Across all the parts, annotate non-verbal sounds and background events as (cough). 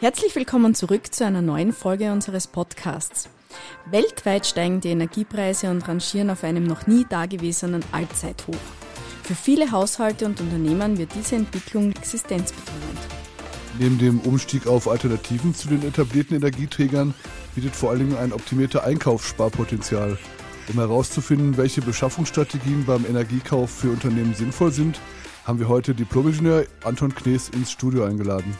Herzlich willkommen zurück zu einer neuen Folge unseres Podcasts. Weltweit steigen die Energiepreise und rangieren auf einem noch nie dagewesenen Allzeithoch. Für viele Haushalte und Unternehmen wird diese Entwicklung existenzbedrohend. Neben dem Umstieg auf Alternativen zu den etablierten Energieträgern bietet vor Dingen ein optimierter Einkaufssparpotenzial. Um herauszufinden, welche Beschaffungsstrategien beim Energiekauf für Unternehmen sinnvoll sind, haben wir heute Diplomingenieur Anton Knees ins Studio eingeladen.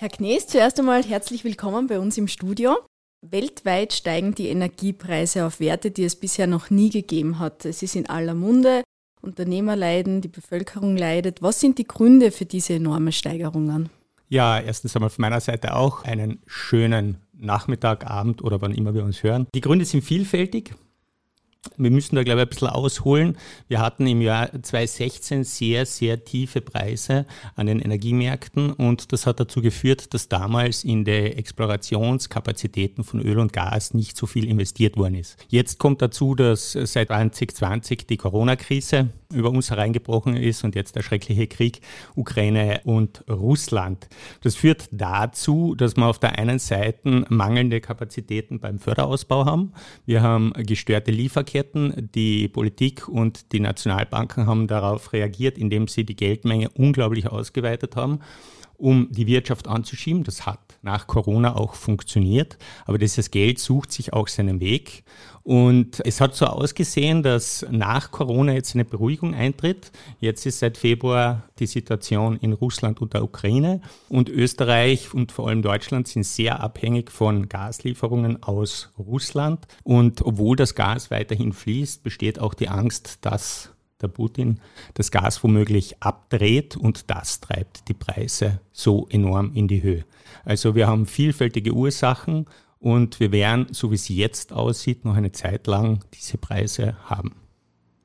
Herr Knees, zuerst einmal herzlich willkommen bei uns im Studio. Weltweit steigen die Energiepreise auf Werte, die es bisher noch nie gegeben hat. Es ist in aller Munde, Unternehmer leiden, die Bevölkerung leidet. Was sind die Gründe für diese enormen Steigerungen? Ja, erstens einmal von meiner Seite auch einen schönen Nachmittag, Abend oder wann immer wir uns hören. Die Gründe sind vielfältig. Wir müssen da, glaube ich, ein bisschen ausholen. Wir hatten im Jahr 2016 sehr, sehr tiefe Preise an den Energiemärkten und das hat dazu geführt, dass damals in die Explorationskapazitäten von Öl und Gas nicht so viel investiert worden ist. Jetzt kommt dazu, dass seit 2020 die Corona-Krise über uns hereingebrochen ist und jetzt der schreckliche Krieg Ukraine und Russland. Das führt dazu, dass wir auf der einen Seite mangelnde Kapazitäten beim Förderausbau haben. Wir haben gestörte Lieferketten. Die Politik und die Nationalbanken haben darauf reagiert, indem sie die Geldmenge unglaublich ausgeweitet haben um die Wirtschaft anzuschieben. Das hat nach Corona auch funktioniert, aber dieses Geld sucht sich auch seinen Weg. Und es hat so ausgesehen, dass nach Corona jetzt eine Beruhigung eintritt. Jetzt ist seit Februar die Situation in Russland und der Ukraine. Und Österreich und vor allem Deutschland sind sehr abhängig von Gaslieferungen aus Russland. Und obwohl das Gas weiterhin fließt, besteht auch die Angst, dass der Putin das Gas womöglich abdreht und das treibt die Preise so enorm in die Höhe. Also wir haben vielfältige Ursachen und wir werden, so wie es jetzt aussieht, noch eine Zeit lang diese Preise haben.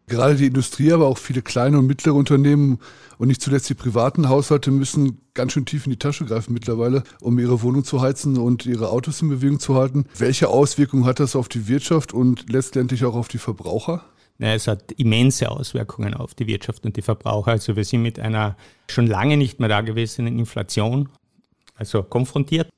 Gerade die Industrie, aber auch viele kleine und mittlere Unternehmen und nicht zuletzt die privaten Haushalte müssen ganz schön tief in die Tasche greifen mittlerweile, um ihre Wohnung zu heizen und ihre Autos in Bewegung zu halten. Welche Auswirkungen hat das auf die Wirtschaft und letztendlich auch auf die Verbraucher? Es hat immense Auswirkungen auf die Wirtschaft und die Verbraucher. Also wir sind mit einer schon lange nicht mehr dagewesenen Inflation also konfrontiert.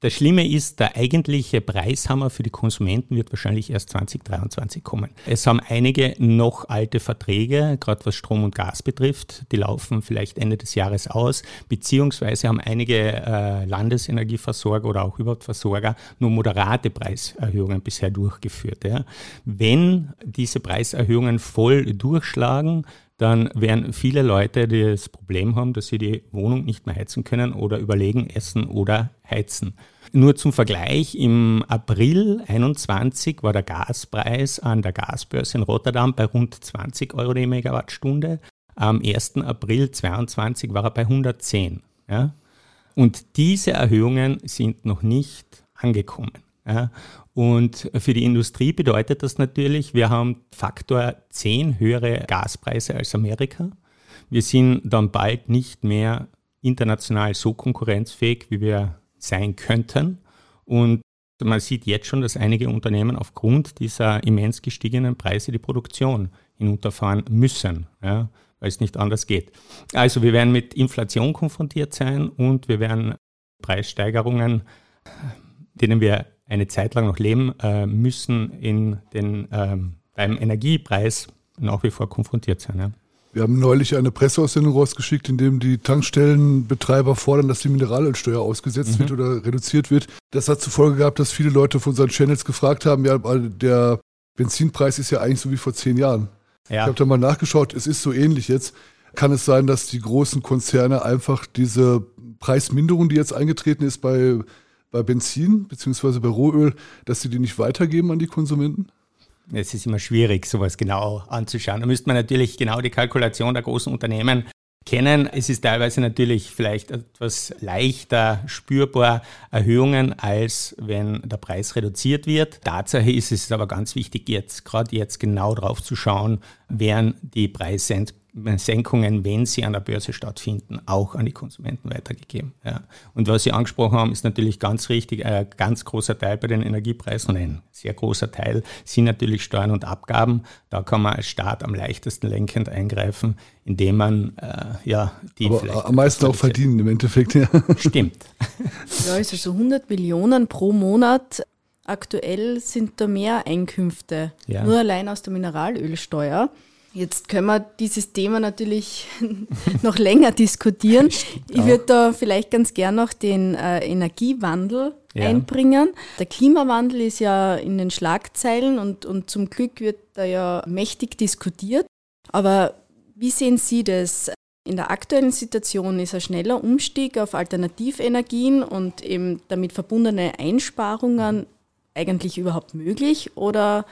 Das Schlimme ist, der eigentliche Preishammer für die Konsumenten wird wahrscheinlich erst 2023 kommen. Es haben einige noch alte Verträge, gerade was Strom und Gas betrifft, die laufen vielleicht Ende des Jahres aus, beziehungsweise haben einige äh, Landesenergieversorger oder auch überhaupt Versorger nur moderate Preiserhöhungen bisher durchgeführt. Ja. Wenn diese Preiserhöhungen voll durchschlagen, dann werden viele Leute das Problem haben, dass sie die Wohnung nicht mehr heizen können oder überlegen, essen oder heizen. Nur zum Vergleich, im April 21 war der Gaspreis an der Gasbörse in Rotterdam bei rund 20 Euro die Megawattstunde. Am 1. April 22 war er bei 110. Ja? Und diese Erhöhungen sind noch nicht angekommen. Ja? Und für die Industrie bedeutet das natürlich, wir haben Faktor 10 höhere Gaspreise als Amerika. Wir sind dann bald nicht mehr international so konkurrenzfähig, wie wir sein könnten. Und man sieht jetzt schon, dass einige Unternehmen aufgrund dieser immens gestiegenen Preise die Produktion hinunterfahren müssen, ja, weil es nicht anders geht. Also wir werden mit Inflation konfrontiert sein und wir werden Preissteigerungen, denen wir eine Zeit lang noch leben äh, müssen, in den, ähm, beim Energiepreis nach wie vor konfrontiert sein. Ja. Wir haben neulich eine Presseaussendung rausgeschickt, in dem die Tankstellenbetreiber fordern, dass die Mineralölsteuer ausgesetzt mhm. wird oder reduziert wird. Das hat zur Folge gehabt, dass viele Leute auf unseren Channels gefragt haben, ja, der Benzinpreis ist ja eigentlich so wie vor zehn Jahren. Ja. Ich habe da mal nachgeschaut, es ist so ähnlich jetzt. Kann es sein, dass die großen Konzerne einfach diese Preisminderung, die jetzt eingetreten ist bei bei Benzin bzw. bei Rohöl, dass sie die nicht weitergeben an die Konsumenten? Es ist immer schwierig, sowas genau anzuschauen. Da müsste man natürlich genau die Kalkulation der großen Unternehmen kennen. Es ist teilweise natürlich vielleicht etwas leichter spürbar Erhöhungen, als wenn der Preis reduziert wird. Tatsache ist es aber ganz wichtig, jetzt, gerade jetzt genau drauf zu schauen, werden die Preise Senkungen, wenn sie an der Börse stattfinden, auch an die Konsumenten weitergegeben. Ja. Und was Sie angesprochen haben, ist natürlich ganz richtig. Ein ganz großer Teil bei den Energiepreisen, ein sehr großer Teil, sind natürlich Steuern und Abgaben. Da kann man als Staat am leichtesten lenkend eingreifen, indem man äh, ja die Aber am meisten auch verdienen im Endeffekt. Ja. Stimmt. (laughs) Ja, also so 100 Millionen pro Monat. Aktuell sind da mehr Einkünfte, ja. nur allein aus der Mineralölsteuer. Jetzt können wir dieses Thema natürlich (laughs) noch länger diskutieren. (laughs) Ich würde da vielleicht ganz gern noch den äh, Energiewandel ja. einbringen. Der Klimawandel ist ja in den Schlagzeilen und, und zum Glück wird da ja mächtig diskutiert. Aber wie sehen Sie das? In der aktuellen Situation ist ein schneller Umstieg auf Alternativenergien und eben damit verbundene Einsparungen eigentlich überhaupt möglich oder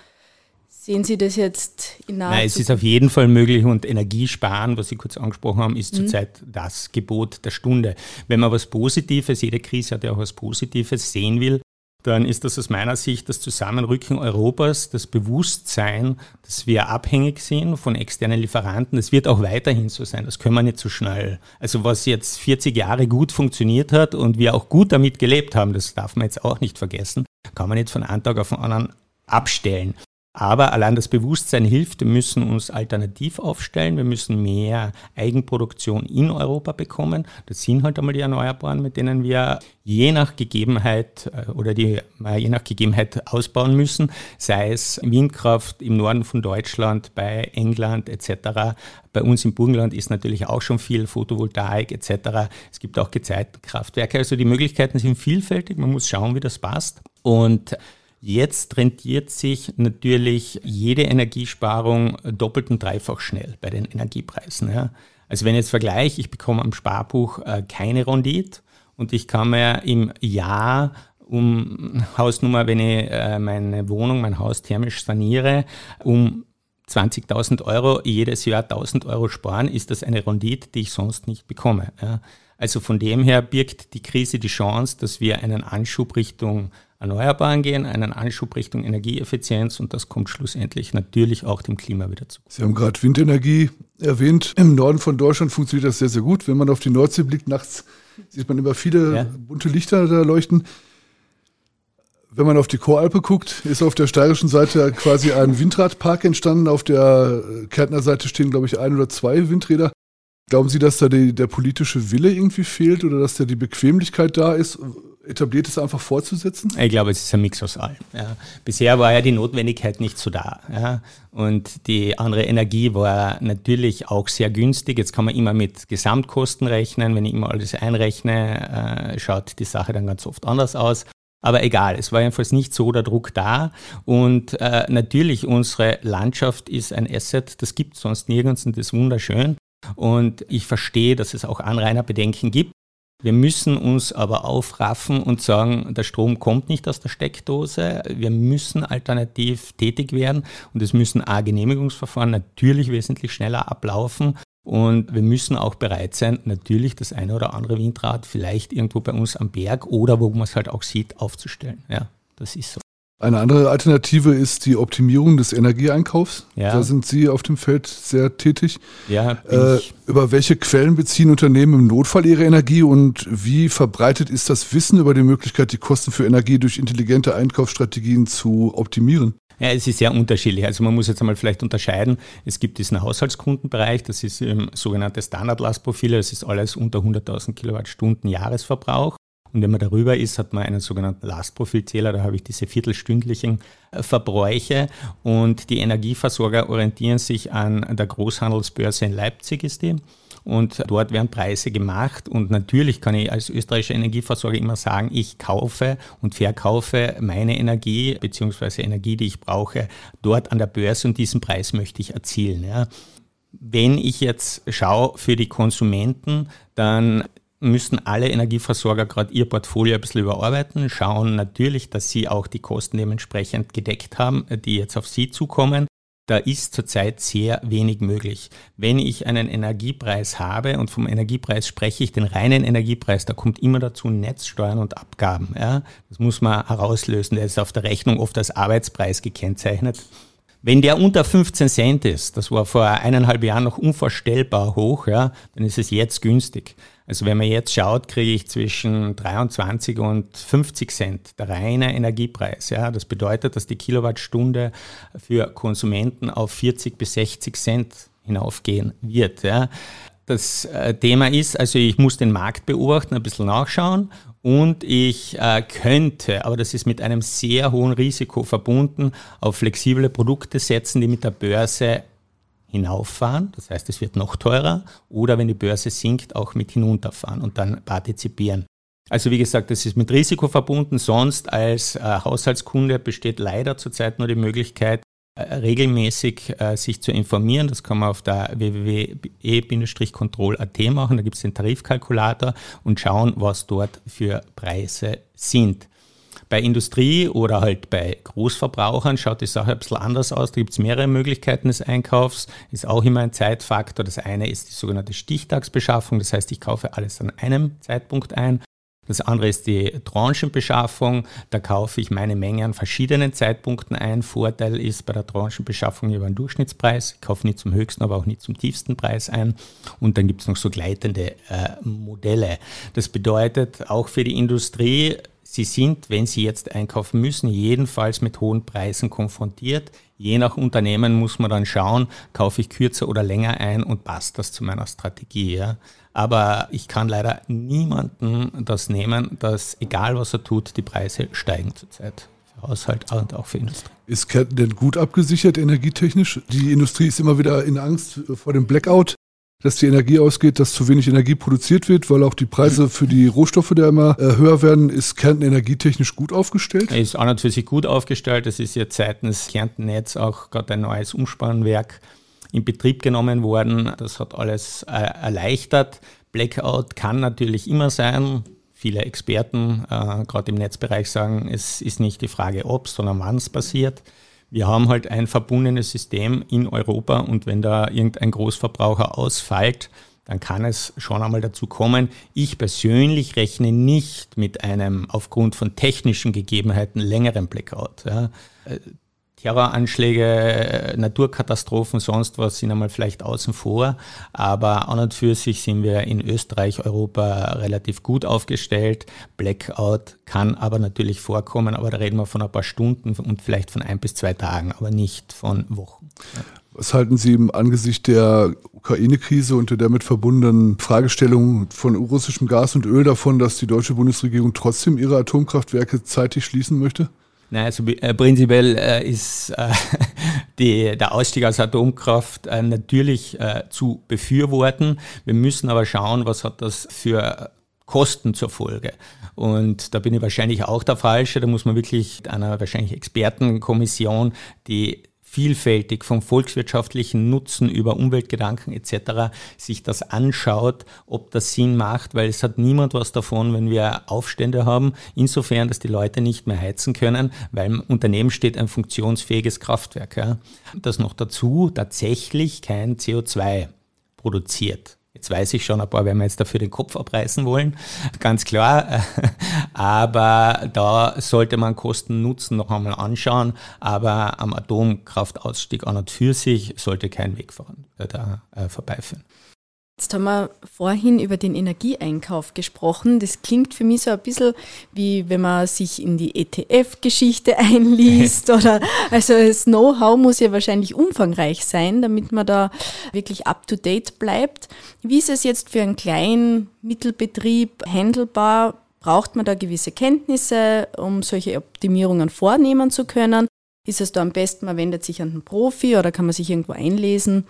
Sehen Sie das jetzt in naher Nein, es ist auf jeden Fall möglich und Energiesparen, was Sie kurz angesprochen haben, ist mhm. zurzeit das Gebot der Stunde. Wenn man was Positives, jede Krise hat ja auch was Positives, sehen will, dann ist das aus meiner Sicht das Zusammenrücken Europas, das Bewusstsein, dass wir abhängig sind von externen Lieferanten. Das wird auch weiterhin so sein. Das können wir nicht so schnell. Also was jetzt 40 Jahre gut funktioniert hat und wir auch gut damit gelebt haben, das darf man jetzt auch nicht vergessen, kann man nicht von einem Tag auf den anderen abstellen. Aber allein das Bewusstsein hilft. Wir müssen uns alternativ aufstellen. Wir müssen mehr Eigenproduktion in Europa bekommen. Das sind halt einmal die Erneuerbaren, mit denen wir je nach Gegebenheit äh, oder die je nach Gegebenheit ausbauen müssen. Sei es Windkraft im Norden von Deutschland, bei England etc. Bei uns im Burgenland ist natürlich auch schon viel Photovoltaik etc. Es gibt auch Gezeitenkraftwerke. Also die Möglichkeiten sind vielfältig. Man muss schauen, wie das passt. Und Jetzt rentiert sich natürlich jede Energiesparung doppelt und dreifach schnell bei den Energiepreisen. Ja. Also wenn ich jetzt vergleiche, ich bekomme am Sparbuch äh, keine Rendite und ich kann mir im Jahr um Hausnummer, wenn ich äh, meine Wohnung, mein Haus thermisch saniere, um 20.000 Euro jedes Jahr 1.000 Euro sparen, ist das eine Rendite, die ich sonst nicht bekomme. Ja. Also von dem her birgt die Krise die Chance, dass wir einen Anschub Richtung Erneuerbaren gehen, einen Anschub Richtung Energieeffizienz und das kommt schlussendlich natürlich auch dem Klima wieder zu. Sie haben gerade Windenergie erwähnt. Im Norden von Deutschland funktioniert das sehr, sehr gut. Wenn man auf die Nordsee blickt, nachts sieht man immer viele ja. bunte Lichter da leuchten. Wenn man auf die Choralpe guckt, ist auf der steirischen Seite quasi ein Windradpark entstanden. Auf der Kärntner Seite stehen, glaube ich, ein oder zwei Windräder. Glauben Sie, dass da die, der politische Wille irgendwie fehlt oder dass da die Bequemlichkeit da ist? Etabliert es einfach fortzusetzen? Ich glaube, es ist ein Mix aus allem. Ja. Bisher war ja die Notwendigkeit nicht so da. Ja. Und die andere Energie war natürlich auch sehr günstig. Jetzt kann man immer mit Gesamtkosten rechnen. Wenn ich immer alles einrechne, äh, schaut die Sache dann ganz oft anders aus. Aber egal, es war jedenfalls nicht so der Druck da. Und äh, natürlich, unsere Landschaft ist ein Asset, das gibt sonst nirgends und das ist wunderschön. Und ich verstehe, dass es auch Anrainerbedenken gibt. Wir müssen uns aber aufraffen und sagen, der Strom kommt nicht aus der Steckdose. Wir müssen alternativ tätig werden und es müssen A, Genehmigungsverfahren natürlich wesentlich schneller ablaufen. Und wir müssen auch bereit sein, natürlich das eine oder andere Windrad vielleicht irgendwo bei uns am Berg oder wo man es halt auch sieht, aufzustellen. Ja, das ist so. Eine andere Alternative ist die Optimierung des Energieeinkaufs. Ja. Da sind Sie auf dem Feld sehr tätig. Ja, äh, über welche Quellen beziehen Unternehmen im Notfall ihre Energie und wie verbreitet ist das Wissen über die Möglichkeit, die Kosten für Energie durch intelligente Einkaufsstrategien zu optimieren? Ja, es ist sehr unterschiedlich. Also man muss jetzt einmal vielleicht unterscheiden. Es gibt diesen Haushaltskundenbereich, das ist ähm, sogenannte Standardlastprofile, das ist alles unter 100.000 Kilowattstunden Jahresverbrauch. Und wenn man darüber ist, hat man einen sogenannten Lastprofilzähler, da habe ich diese viertelstündlichen äh, Verbräuche und die Energieversorger orientieren sich an der Großhandelsbörse in Leipzig ist die. Und dort werden Preise gemacht. Und natürlich kann ich als österreichischer Energieversorger immer sagen, ich kaufe und verkaufe meine Energie beziehungsweise Energie, die ich brauche, dort an der Börse und diesen Preis möchte ich erzielen. Ja. Wenn ich jetzt schaue für die Konsumenten, dann müssen alle Energieversorger gerade ihr Portfolio ein bisschen überarbeiten, schauen natürlich, dass sie auch die Kosten dementsprechend gedeckt haben, die jetzt auf sie zukommen. Da ist zurzeit sehr wenig möglich. Wenn ich einen Energiepreis habe, und vom Energiepreis spreche ich den reinen Energiepreis, da kommt immer dazu Netzsteuern und Abgaben. Ja? Das muss man herauslösen. Der ist auf der Rechnung oft als Arbeitspreis gekennzeichnet Wenn der unter 15 Cent ist, das war vor eineinhalb Jahren noch unvorstellbar hoch, ja, dann ist es jetzt günstig. Also wenn man jetzt schaut, kriege ich zwischen 23 und 50 Cent der reine Energiepreis. Ja. Das bedeutet, dass die Kilowattstunde für Konsumenten auf 40 bis 60 Cent hinaufgehen wird. Ja. Das äh, Thema ist, also ich muss den Markt beobachten, ein bisschen nachschauen und ich äh, könnte, aber das ist mit einem sehr hohen Risiko verbunden, auf flexible Produkte setzen, die mit der Börse hinauffahren, das heißt es wird noch teurer, oder wenn die Börse sinkt, auch mit hinunterfahren und dann partizipieren. Also wie gesagt, das ist mit Risiko verbunden. Sonst als äh, Haushaltskunde besteht leider zurzeit nur die Möglichkeit, äh, regelmäßig äh, sich zu informieren. Das kann man auf der www.e-control.at machen. Da gibt es den Tarifkalkulator und schauen, was dort für Preise sind. Bei Industrie oder halt bei Großverbrauchern schaut die Sache ein bisschen anders aus. Da gibt es mehrere Möglichkeiten des Einkaufs. Ist auch immer ein Zeitfaktor. Das eine ist die sogenannte Stichtagsbeschaffung. Das heißt, ich kaufe alles an einem Zeitpunkt ein. Das andere ist die Tranchenbeschaffung. Da kaufe ich meine Menge an verschiedenen Zeitpunkten ein. Vorteil ist bei der Tranchenbeschaffung über einen Durchschnittspreis. Ich kaufe nicht zum höchsten, aber auch nicht zum tiefsten Preis ein. Und dann gibt es noch so gleitende äh, Modelle. Das bedeutet auch für die Industrie, Sie sind, wenn Sie jetzt einkaufen müssen, jedenfalls mit hohen Preisen konfrontiert. Je nach Unternehmen muss man dann schauen, kaufe ich kürzer oder länger ein und passt das zu meiner Strategie. Ja? Aber ich kann leider niemanden das nehmen, dass egal was er tut, die Preise steigen zurzeit. Für Haushalt und auch für Industrie. Ist Kärnten denn gut abgesichert energietechnisch? Die Industrie ist immer wieder in Angst vor dem Blackout, dass die Energie ausgeht, dass zu wenig Energie produziert wird, weil auch die Preise für die Rohstoffe da immer äh, höher werden. Ist Kärnten energietechnisch gut aufgestellt? Ist an und für sich gut aufgestellt. Es ist jetzt seitens Kärntennetz auch gerade ein neues Umspannwerk in Betrieb genommen worden. Das hat alles äh, erleichtert. Blackout kann natürlich immer sein. Viele Experten, äh, gerade im Netzbereich, sagen, es ist nicht die Frage, ob, sondern wann es passiert. Wir haben halt ein verbundenes System in Europa und wenn da irgendein Großverbraucher ausfällt, dann kann es schon einmal dazu kommen. Ich persönlich rechne nicht mit einem aufgrund von technischen Gegebenheiten längeren Blackout. Ja. Terroranschläge, äh, Naturkatastrophen, sonst was sind einmal vielleicht außen vor. Aber an und für sich sind wir in Österreich, Europa relativ gut aufgestellt. Blackout kann aber natürlich vorkommen, aber da reden wir von ein paar Stunden und vielleicht von ein bis zwei Tagen, aber nicht von Wochen. Was halten Sie im Angesicht der Ukraine-Krise und der damit verbundenen Fragestellung von russischem Gas und Öl davon, dass die deutsche Bundesregierung trotzdem ihre Atomkraftwerke zeitig schließen möchte? Nein, also äh, prinzipiell äh, ist äh, (laughs) die, der Ausstieg aus Atomkraft äh, natürlich äh, zu befürworten. Wir müssen aber schauen, was hat das für Kosten zur Folge. Und da bin ich wahrscheinlich auch der Falsche. Da muss man wirklich einer wahrscheinlich Expertenkommission, die vielfältig vom volkswirtschaftlichen Nutzen über Umweltgedanken etc. sich das anschaut, ob das Sinn macht, weil es hat niemand was davon, wenn wir Aufstände haben, insofern, dass die Leute nicht mehr heizen können, weil im Unternehmen steht ein funktionsfähiges Kraftwerk, ja, das noch dazu tatsächlich kein CO2 produziert. Jetzt weiß ich schon, ein paar werden wir jetzt dafür den Kopf abreißen wollen, ganz klar. (laughs) Aber da sollte man Kosten-Nutzen noch einmal anschauen. Aber am Atomkraftausstieg an und für sich sollte kein Weg da äh, vorbeiführen. Jetzt haben wir vorhin über den Energieeinkauf gesprochen. Das klingt für mich so ein bisschen wie wenn man sich in die ETF-Geschichte (laughs) einliest oder also das Know-how muss ja wahrscheinlich umfangreich sein, damit man da wirklich up to date bleibt. Wie ist es jetzt für einen kleinen Mittelbetrieb handelbar? Braucht man da gewisse Kenntnisse, um solche Optimierungen vornehmen zu können? Ist es da am besten, man wendet sich an einen Profi oder kann man sich irgendwo einlesen?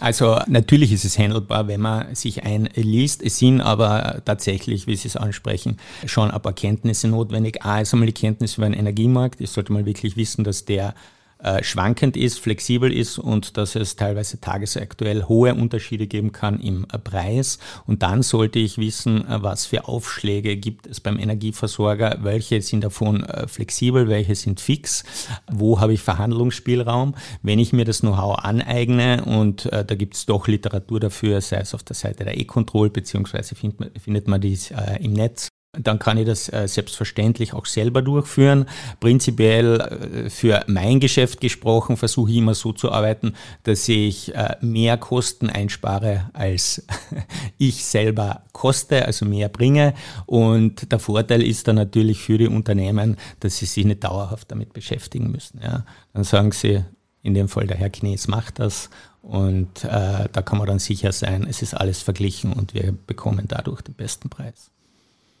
Also natürlich ist es handelbar, wenn man sich einliest. Es sind aber tatsächlich, wie Sie es ansprechen, schon ein paar Kenntnisse notwendig. A ist einmal die Kenntnis über den Energiemarkt. Ich sollte mal wirklich wissen, dass der äh, schwankend ist, flexibel ist und dass es teilweise tagesaktuell hohe Unterschiede geben kann im äh, Preis. Und dann sollte ich wissen, äh, was für Aufschläge gibt es beim Energieversorger, welche sind davon flexibel, welche sind fix, wo habe ich Verhandlungsspielraum. Wenn ich mir das Know-how aneigne und da gibt es doch Literatur dafür, sei es auf der Seite der E-Control, beziehungsweise find, findet man dies im Netz, dann kann ich das äh, selbstverständlich auch selber durchführen. Prinzipiell äh, für mein Geschäft gesprochen versuche ich immer so zu arbeiten, dass ich äh, mehr Kosten einspare, als (laughs) ich selber koste, also mehr bringe. Und der Vorteil ist dann natürlich für die Unternehmen, dass sie sich nicht dauerhaft damit beschäftigen müssen. Ja. Dann sagen sie, in dem Fall der Herr Knies macht das und äh, da kann man dann sicher sein, es ist alles verglichen und wir bekommen dadurch den besten Preis.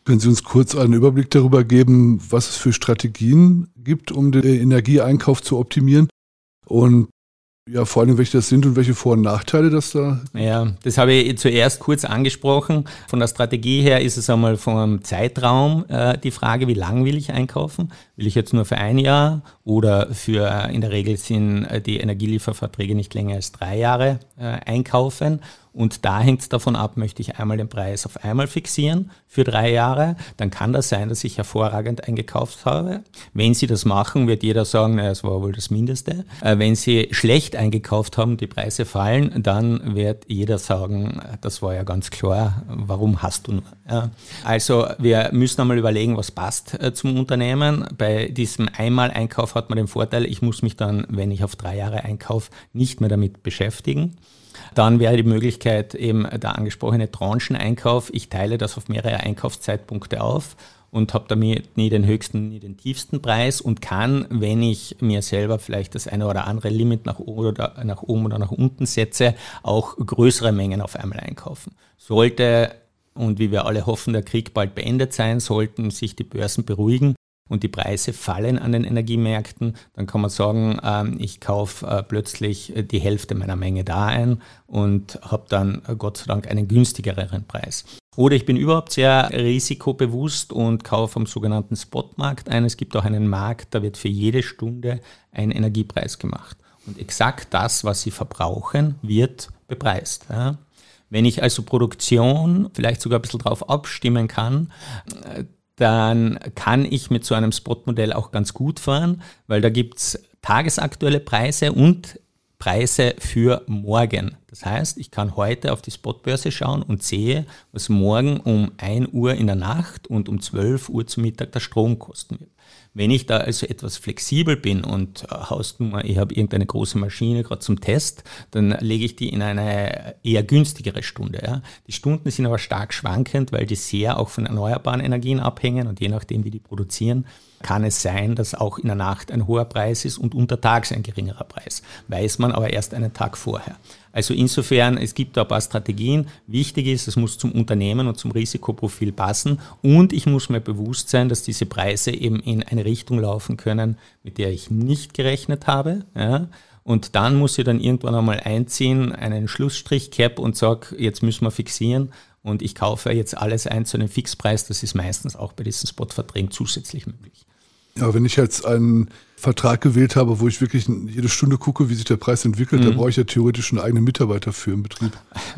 Können Sie uns kurz einen Überblick darüber geben, was es für Strategien gibt, um den Energieeinkauf zu optimieren? Und ja, vor allem, welche das sind und welche Vor- und Nachteile das da Ja, das habe ich zuerst kurz angesprochen. Von der Strategie her ist es einmal vom Zeitraum äh, die Frage, wie lang will ich einkaufen? Will ich jetzt nur für ein Jahr oder für, in der Regel sind äh, die Energielieferverträge nicht länger als drei Jahre äh, einkaufen? Und da hängt es davon ab, möchte ich einmal den Preis auf einmal fixieren für drei Jahre, dann kann das sein, dass ich hervorragend eingekauft habe. Wenn Sie das machen, wird jeder sagen, naja, es war wohl das Mindeste. Äh, wenn Sie schlecht eingekauft haben, die Preise fallen, dann wird jeder sagen, das war ja ganz klar, warum hast du nur? Also wir müssen einmal überlegen, was passt äh, zum Unternehmen. Bei diesem Einmal-Einkauf hat man den Vorteil, ich muss mich dann, wenn ich auf drei Jahre einkaufe, nicht mehr damit beschäftigen. Dann wäre die Möglichkeit eben der angesprochene Trancheneinkauf. Ich teile das auf mehrere Einkaufszeitpunkte auf und habe damit nie den höchsten, nie den tiefsten Preis und kann, wenn ich mir selber vielleicht das eine oder andere Limit nach oben oder nach, oben oder nach unten setze, auch größere Mengen auf einmal einkaufen. Sollte und wie wir alle hoffen, der Krieg bald beendet sein, sollten sich die Börsen beruhigen, und die Preise fallen an den Energiemärkten, dann kann man sagen, ähm, ich kaufe äh, plötzlich äh, die Hälfte meiner Menge da ein und habe dann äh, Gott sei Dank einen günstigeren Preis. Oder ich bin überhaupt sehr risikobewusst und kaufe am sogenannten Spotmarkt ein. Es gibt auch einen Markt, da wird für jede Stunde ein Energiepreis gemacht. Und exakt das, was Sie verbrauchen, wird bepreist. Wenn ich also Produktion vielleicht sogar ein bisschen drauf abstimmen kann, dann kann ich mit so einem Spotmodell auch ganz gut fahren, weil da gibt's tagesaktuelle Preise und Preise für morgen. Das heißt, ich kann heute auf die Spotbörse schauen und sehe, was morgen um 1 Uhr in der Nacht und um 12 Uhr zu Mittag der Strom kosten wird. Wenn ich da also etwas flexibel bin und äh, Hausnummer, ich habe irgendeine große Maschine gerade zum Test, dann lege ich die in eine eher günstigere Stunde. Ja. Die Stunden sind aber stark schwankend, weil die sehr auch von erneuerbaren Energien abhängen und je nachdem, wie die produzieren, kann es sein, dass auch in der Nacht ein hoher Preis ist und untertags ein geringerer Preis. Weiß man aber erst einen Tag vorher. Also insofern, es gibt da ein paar Strategien. Wichtig ist, es muss zum Unternehmen und zum Risikoprofil passen. Und ich muss mir bewusst sein, dass diese Preise eben in eine Richtung laufen können, mit der ich nicht gerechnet habe. Ja. Und dann muss ich dann irgendwann einmal einziehen, einen Schlussstrich cap und sage, jetzt müssen wir fixieren. Und ich kaufe jetzt alles ein zu einem Fixpreis. Das ist meistens auch bei diesen Spotverträgen zusätzlich möglich. Ja, wenn ich jetzt einen Vertrag gewählt habe, wo ich wirklich jede Stunde gucke, wie sich der Preis entwickelt, mhm. da brauche ich ja theoretisch einen eigenen Mitarbeiter für im Betrieb.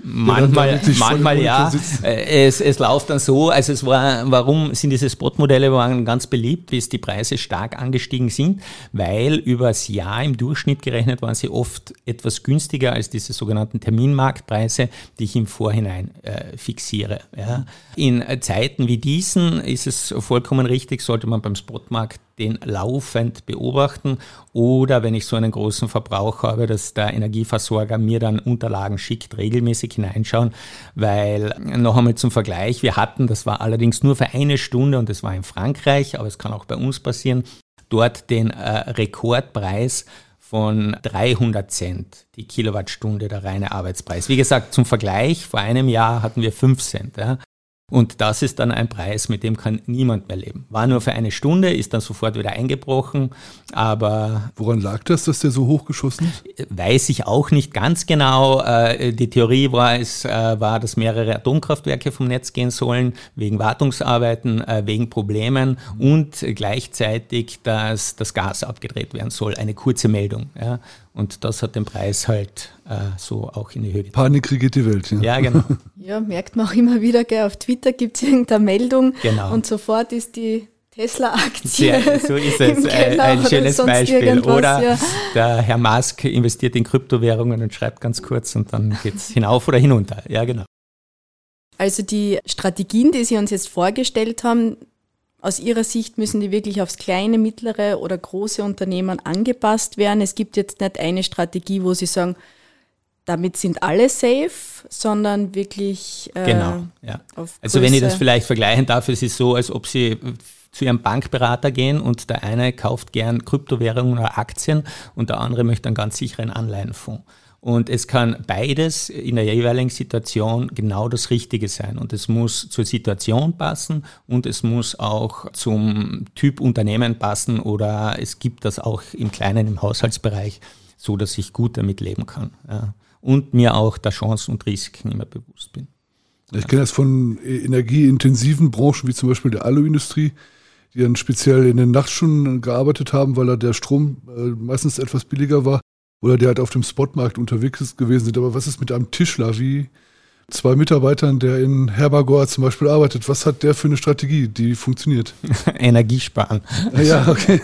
Manchmal, manchmal ja. Äh, es, es läuft dann so, also es war, warum sind diese Spotmodelle waren ganz beliebt, bis die Preise stark angestiegen sind, weil übers Jahr im Durchschnitt gerechnet waren sie oft etwas günstiger als diese sogenannten Terminmarktpreise, die ich im Vorhinein äh, fixiere. Ja. In Zeiten wie diesen ist es vollkommen richtig, sollte man beim Spotmarkt den laufend beobachten oder wenn ich so einen großen Verbrauch habe, dass der Energieversorger mir dann Unterlagen schickt, regelmäßig hineinschauen, weil noch einmal zum Vergleich, wir hatten, das war allerdings nur für eine Stunde und das war in Frankreich, aber es kann auch bei uns passieren, dort den äh, Rekordpreis von 300 Cent die Kilowattstunde der reine Arbeitspreis. Wie gesagt, zum Vergleich, vor einem Jahr hatten wir 5 Cent. Ja. Und das ist dann ein Preis, mit dem kann niemand mehr leben. War nur für eine Stunde, ist dann sofort wieder eingebrochen, aber. Woran lag das, dass der so hochgeschossen ist? Weiß ich auch nicht ganz genau. Äh, die Theorie war, es äh, war, dass mehrere Atomkraftwerke vom Netz gehen sollen, wegen Wartungsarbeiten, äh, wegen Problemen und gleichzeitig, dass das Gas abgedreht werden soll. Eine kurze Meldung. Ja. Und das hat den Preis halt äh, so auch in die Höhe getragen. Panik regiert die Welt, ja. Ja, genau. (laughs) ja, merkt man auch immer wieder, gell, auf Twitter gibt es irgendeine Meldung genau. und sofort ist die Tesla-Aktie. So ist (laughs) es, ein, ein schönes Beispiel. Oder ja. der Herr Musk investiert in Kryptowährungen und schreibt ganz kurz und dann geht es hinauf oder hinunter. Ja, genau. Also die Strategien, die Sie uns jetzt vorgestellt haben, aus Ihrer Sicht müssen die wirklich aufs kleine, mittlere oder große Unternehmen angepasst werden. Es gibt jetzt nicht eine Strategie, wo Sie sagen, damit sind alle safe, sondern wirklich. Äh, genau, ja. also wenn ich das vielleicht vergleichen darf, es ist so, als ob Sie zu Ihrem Bankberater gehen und der eine kauft gern Kryptowährungen oder Aktien und der andere möchte einen ganz sicheren Anleihenfonds. Und es kann beides in der jeweiligen Situation genau das Richtige sein. Und es muss zur Situation passen und es muss auch zum Typ Unternehmen passen oder es gibt das auch im Kleinen, im Haushaltsbereich, so dass ich gut damit leben kann. Ja. Und mir auch der Chancen und Risiken immer bewusst bin. Ich kenne das von energieintensiven Branchen, wie zum Beispiel der Aluindustrie, die dann speziell in den Nachtstunden gearbeitet haben, weil da der Strom äh, meistens etwas billiger war oder die halt auf dem Spotmarkt unterwegs gewesen sind. Aber was ist mit einem Tischler wie zwei Mitarbeitern, der in Herbergor zum Beispiel arbeitet? Was hat der für eine Strategie, die funktioniert? (laughs) Energiesparen. Ja, okay.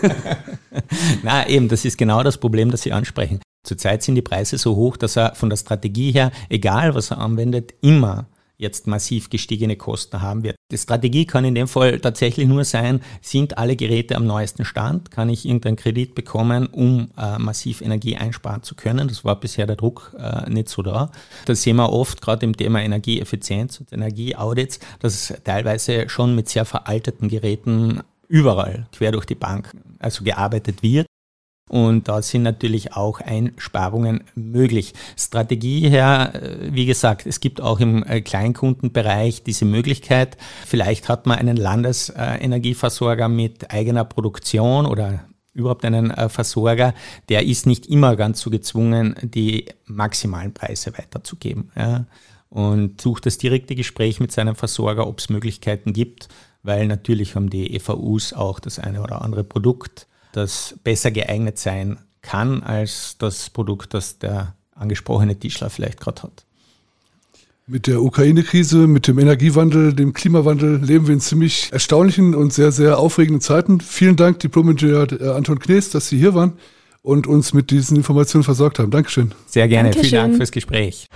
(laughs) Na, eben, das ist genau das Problem, das Sie ansprechen. Zurzeit sind die Preise so hoch, dass er von der Strategie her, egal was er anwendet, immer jetzt massiv gestiegene Kosten haben wird. Die Strategie kann in dem Fall tatsächlich nur sein, sind alle Geräte am neuesten Stand? Kann ich irgendeinen Kredit bekommen, um äh, massiv Energie einsparen zu können? Das war bisher der Druck äh, nicht so da. Da sehen wir oft gerade im Thema Energieeffizienz und Energieaudits, dass teilweise schon mit sehr veralteten Geräten überall quer durch die Bank also gearbeitet wird. Und da sind natürlich auch Einsparungen möglich. Strategie her, äh, wie gesagt, es gibt auch im äh, Kleinkundenbereich diese Möglichkeit. Vielleicht hat man einen Landesenergieversorger mit eigener Produktion oder überhaupt einen äh, Versorger, der ist nicht immer ganz so gezwungen, die maximalen Preise weiterzugeben. Und sucht das direkte Gespräch mit seinem Versorger, ob es Möglichkeiten gibt, weil natürlich haben die EVUs auch das eine oder andere Produkt das besser geeignet sein kann als das Produkt, das der angesprochene Tischler vielleicht gerade hat. Mit der Ukraine-Krise, mit dem Energiewandel, dem Klimawandel leben wir in ziemlich erstaunlichen und sehr, sehr aufregenden Zeiten. Vielen Dank, Diplom-Ingenieur äh, Anton Knees, dass Sie hier waren und uns mit diesen Informationen versorgt haben. Dankeschön. Sehr gerne. Dankeschön. Vielen Dank fürs Gespräch.